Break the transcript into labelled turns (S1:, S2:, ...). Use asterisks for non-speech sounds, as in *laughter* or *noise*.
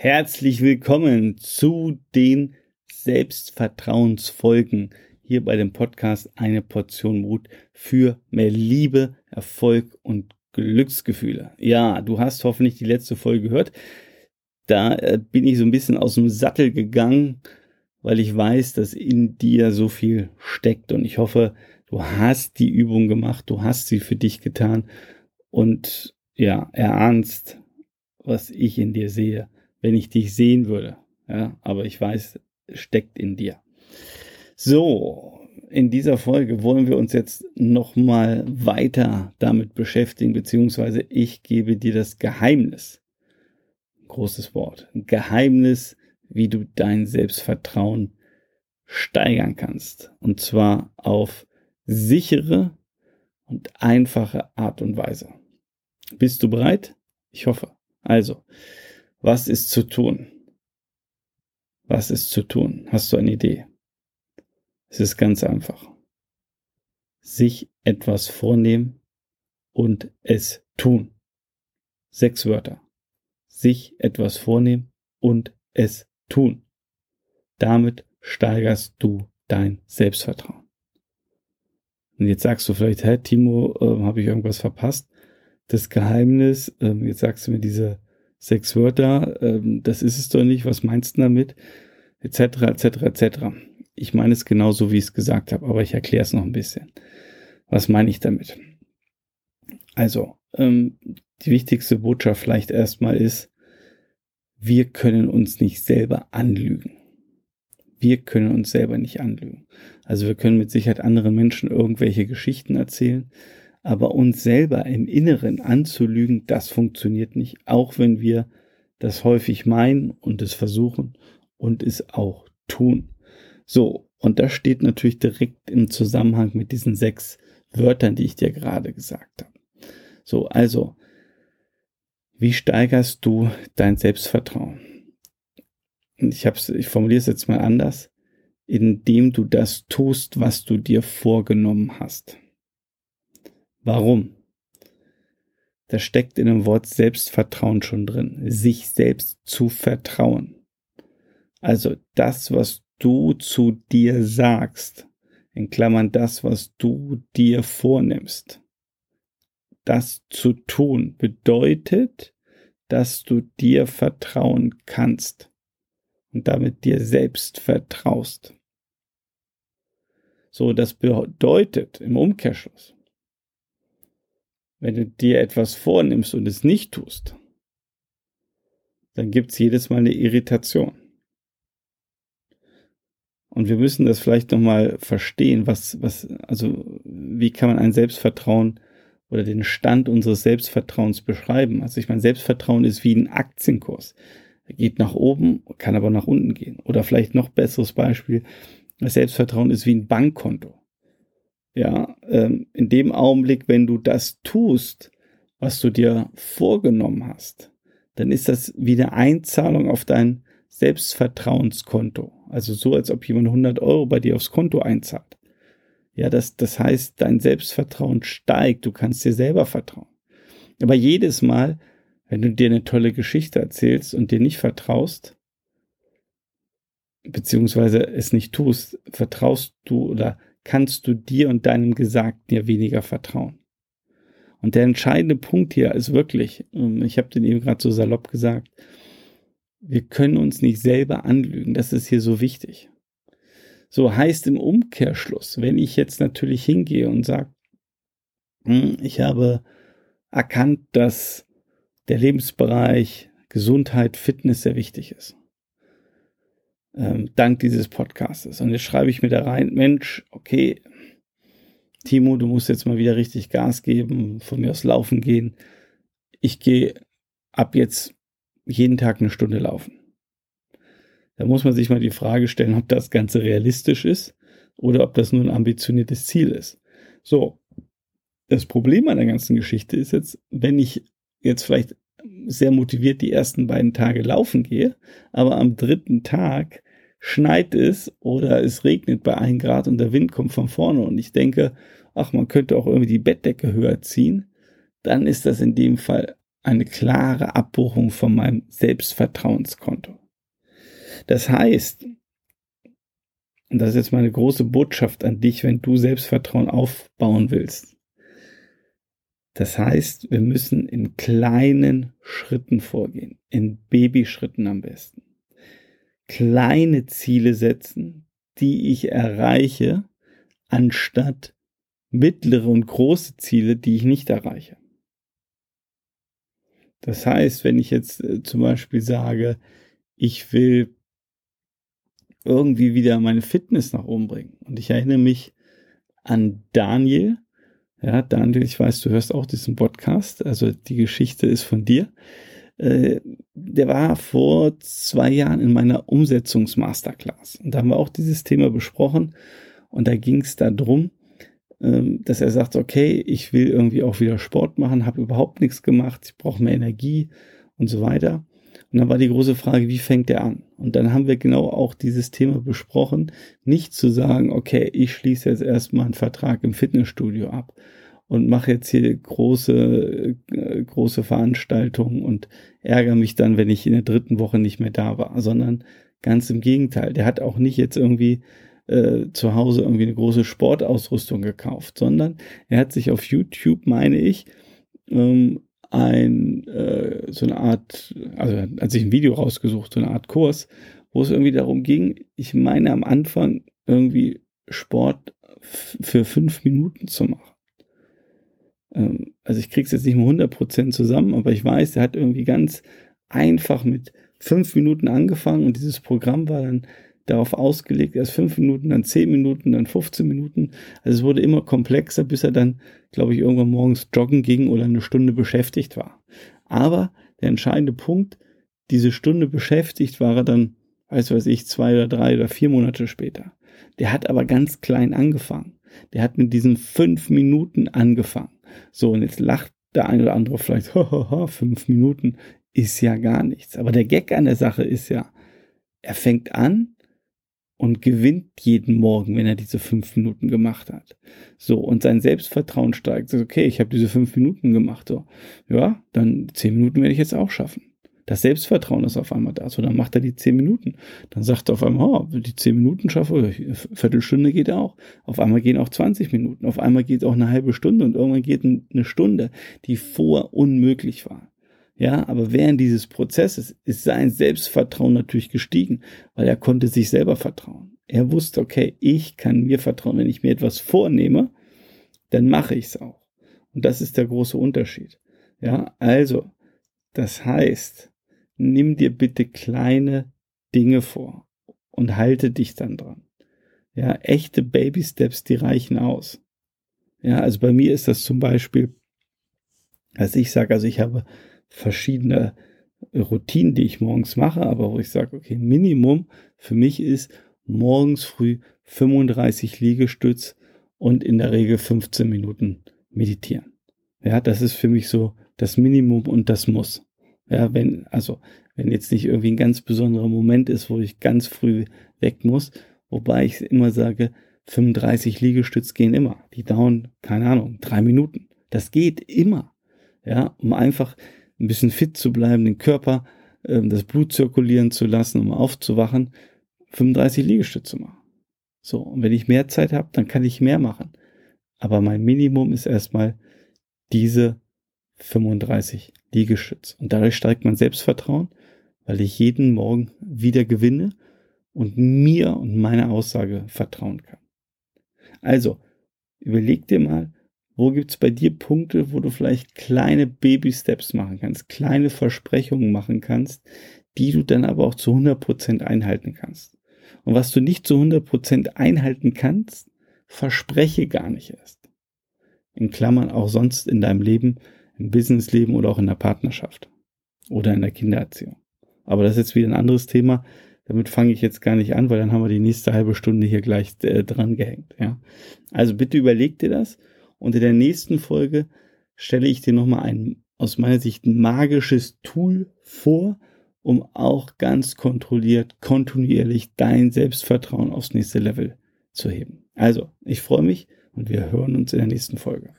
S1: Herzlich willkommen zu den Selbstvertrauensfolgen hier bei dem Podcast Eine Portion Mut für mehr Liebe, Erfolg und Glücksgefühle. Ja, du hast hoffentlich die letzte Folge gehört. Da äh, bin ich so ein bisschen aus dem Sattel gegangen, weil ich weiß, dass in dir so viel steckt und ich hoffe, du hast die Übung gemacht, du hast sie für dich getan und ja, erahnst, was ich in dir sehe wenn ich dich sehen würde. Ja, aber ich weiß, steckt in dir. So, in dieser Folge wollen wir uns jetzt nochmal weiter damit beschäftigen, beziehungsweise ich gebe dir das Geheimnis. Großes Wort. Geheimnis, wie du dein Selbstvertrauen steigern kannst. Und zwar auf sichere und einfache Art und Weise. Bist du bereit? Ich hoffe. Also, was ist zu tun? Was ist zu tun? Hast du eine Idee? Es ist ganz einfach. Sich etwas vornehmen und es tun. Sechs Wörter. Sich etwas vornehmen und es tun. Damit steigerst du dein Selbstvertrauen. Und jetzt sagst du vielleicht, hä, Timo, äh, habe ich irgendwas verpasst? Das Geheimnis, äh, jetzt sagst du mir diese sechs Wörter, ähm, das ist es doch nicht, was meinst du damit? Etc., etc., etc. Ich meine es genauso, wie ich es gesagt habe, aber ich erkläre es noch ein bisschen. Was meine ich damit? Also, ähm, die wichtigste Botschaft vielleicht erstmal ist, wir können uns nicht selber anlügen. Wir können uns selber nicht anlügen. Also wir können mit Sicherheit anderen Menschen irgendwelche Geschichten erzählen, aber uns selber im Inneren anzulügen, das funktioniert nicht, auch wenn wir das häufig meinen und es versuchen und es auch tun. So, und das steht natürlich direkt im Zusammenhang mit diesen sechs Wörtern, die ich dir gerade gesagt habe. So, also, wie steigerst du dein Selbstvertrauen? Ich, hab's, ich formuliere es jetzt mal anders, indem du das tust, was du dir vorgenommen hast. Warum? Da steckt in dem Wort Selbstvertrauen schon drin, sich selbst zu vertrauen. Also das, was du zu dir sagst, in Klammern das, was du dir vornimmst. Das zu tun bedeutet, dass du dir vertrauen kannst und damit dir selbst vertraust. So, das bedeutet im Umkehrschluss, wenn du dir etwas vornimmst und es nicht tust, dann gibt es jedes Mal eine Irritation. Und wir müssen das vielleicht nochmal verstehen, was, was, also, wie kann man ein Selbstvertrauen oder den Stand unseres Selbstvertrauens beschreiben? Also, ich meine, Selbstvertrauen ist wie ein Aktienkurs. Er geht nach oben, kann aber nach unten gehen. Oder vielleicht noch besseres Beispiel. Das Selbstvertrauen ist wie ein Bankkonto. Ja, ähm, in dem Augenblick, wenn du das tust, was du dir vorgenommen hast, dann ist das wie eine Einzahlung auf dein Selbstvertrauenskonto. Also so, als ob jemand 100 Euro bei dir aufs Konto einzahlt. Ja, das, das heißt, dein Selbstvertrauen steigt, du kannst dir selber vertrauen. Aber jedes Mal, wenn du dir eine tolle Geschichte erzählst und dir nicht vertraust, beziehungsweise es nicht tust, vertraust du oder kannst du dir und deinem Gesagten ja weniger vertrauen. Und der entscheidende Punkt hier ist wirklich, ähm, ich habe den eben gerade so salopp gesagt, wir können uns nicht selber anlügen. Das ist hier so wichtig. So heißt im Umkehrschluss, wenn ich jetzt natürlich hingehe und sage, hm, ich habe erkannt, dass der Lebensbereich Gesundheit, Fitness sehr wichtig ist ähm, dank dieses Podcastes. Und jetzt schreibe ich mir da rein, Mensch, okay, Timo, du musst jetzt mal wieder richtig Gas geben, von mir aus laufen gehen. Ich gehe ab jetzt jeden Tag eine Stunde laufen. Da muss man sich mal die Frage stellen, ob das Ganze realistisch ist oder ob das nur ein ambitioniertes Ziel ist. So, das Problem an der ganzen Geschichte ist jetzt, wenn ich jetzt vielleicht sehr motiviert die ersten beiden Tage laufen gehe, aber am dritten Tag schneit es oder es regnet bei 1 Grad und der Wind kommt von vorne und ich denke, ach, man könnte auch irgendwie die Bettdecke höher ziehen, dann ist das in dem Fall eine klare Abbuchung von meinem Selbstvertrauenskonto. Das heißt, und das ist jetzt meine große Botschaft an dich, wenn du Selbstvertrauen aufbauen willst. Das heißt, wir müssen in kleinen Schritten vorgehen, in Babyschritten am besten. Kleine Ziele setzen, die ich erreiche, anstatt mittlere und große Ziele, die ich nicht erreiche. Das heißt, wenn ich jetzt äh, zum Beispiel sage, ich will irgendwie wieder meine Fitness nach oben bringen. Und ich erinnere mich an Daniel. Ja, Daniel, ich weiß, du hörst auch diesen Podcast. Also die Geschichte ist von dir. Äh, der war vor zwei Jahren in meiner Umsetzungsmasterclass. Und da haben wir auch dieses Thema besprochen. Und da ging es darum, ähm, dass er sagt, okay, ich will irgendwie auch wieder Sport machen, habe überhaupt nichts gemacht, ich brauche mehr Energie und so weiter. Und dann war die große Frage, wie fängt er an? Und dann haben wir genau auch dieses Thema besprochen, nicht zu sagen, okay, ich schließe jetzt erstmal einen Vertrag im Fitnessstudio ab und mache jetzt hier große, äh, große Veranstaltungen und ärgere mich dann, wenn ich in der dritten Woche nicht mehr da war, sondern ganz im Gegenteil. Der hat auch nicht jetzt irgendwie äh, zu Hause irgendwie eine große Sportausrüstung gekauft, sondern er hat sich auf YouTube, meine ich, ähm, ein, äh, so eine Art, also hat sich ein Video rausgesucht, so eine Art Kurs, wo es irgendwie darum ging, ich meine am Anfang irgendwie Sport für fünf Minuten zu machen. Ähm, also ich krieg's jetzt nicht mehr 100% zusammen, aber ich weiß, er hat irgendwie ganz einfach mit fünf Minuten angefangen und dieses Programm war dann darauf ausgelegt, erst fünf Minuten, dann zehn Minuten, dann 15 Minuten. Also es wurde immer komplexer, bis er dann, glaube ich, irgendwann morgens joggen ging oder eine Stunde beschäftigt war. Aber der entscheidende Punkt, diese Stunde beschäftigt war er dann, weiß weiß ich, zwei oder drei oder vier Monate später. Der hat aber ganz klein angefangen. Der hat mit diesen fünf Minuten angefangen. So, und jetzt lacht der eine oder andere vielleicht, *laughs* hahaha, fünf Minuten ist ja gar nichts. Aber der Gag an der Sache ist ja, er fängt an und gewinnt jeden Morgen, wenn er diese fünf Minuten gemacht hat. So, und sein Selbstvertrauen steigt. Okay, ich habe diese fünf Minuten gemacht. So, ja, dann zehn Minuten werde ich jetzt auch schaffen. Das Selbstvertrauen ist auf einmal da. So, dann macht er die zehn Minuten. Dann sagt er auf einmal, oh, die zehn Minuten schaffe, Viertelstunde geht auch. Auf einmal gehen auch 20 Minuten. Auf einmal geht auch eine halbe Stunde und irgendwann geht eine Stunde, die vor unmöglich war. Ja, aber während dieses Prozesses ist sein Selbstvertrauen natürlich gestiegen, weil er konnte sich selber vertrauen. Er wusste, okay, ich kann mir vertrauen. Wenn ich mir etwas vornehme, dann mache ich es auch. Und das ist der große Unterschied. Ja, also, das heißt, nimm dir bitte kleine Dinge vor und halte dich dann dran. Ja, echte Baby Steps, die reichen aus. Ja, also bei mir ist das zum Beispiel, als ich sage, also ich habe verschiedene Routinen, die ich morgens mache, aber wo ich sage, okay, Minimum für mich ist morgens früh 35 Liegestütz und in der Regel 15 Minuten meditieren. Ja, das ist für mich so das Minimum und das muss. Ja, wenn, also, wenn jetzt nicht irgendwie ein ganz besonderer Moment ist, wo ich ganz früh weg muss, wobei ich immer sage, 35 Liegestütz gehen immer. Die dauern, keine Ahnung, drei Minuten. Das geht immer. Ja, um einfach ein bisschen fit zu bleiben, den Körper, äh, das Blut zirkulieren zu lassen, um aufzuwachen, 35 Liegestütze machen. So, und wenn ich mehr Zeit habe, dann kann ich mehr machen. Aber mein Minimum ist erstmal diese 35 Liegestütze. Und dadurch steigt mein Selbstvertrauen, weil ich jeden Morgen wieder gewinne und mir und meiner Aussage vertrauen kann. Also, überleg dir mal, wo gibt es bei dir Punkte, wo du vielleicht kleine Baby-Steps machen kannst, kleine Versprechungen machen kannst, die du dann aber auch zu 100% einhalten kannst? Und was du nicht zu 100% einhalten kannst, verspreche gar nicht erst. In Klammern auch sonst in deinem Leben, im Businessleben oder auch in der Partnerschaft oder in der Kindererziehung. Aber das ist jetzt wieder ein anderes Thema. Damit fange ich jetzt gar nicht an, weil dann haben wir die nächste halbe Stunde hier gleich äh, dran gehängt. Ja? Also bitte überleg dir das und in der nächsten Folge stelle ich dir nochmal ein aus meiner Sicht magisches Tool vor, um auch ganz kontrolliert, kontinuierlich dein Selbstvertrauen aufs nächste Level zu heben. Also, ich freue mich und wir hören uns in der nächsten Folge.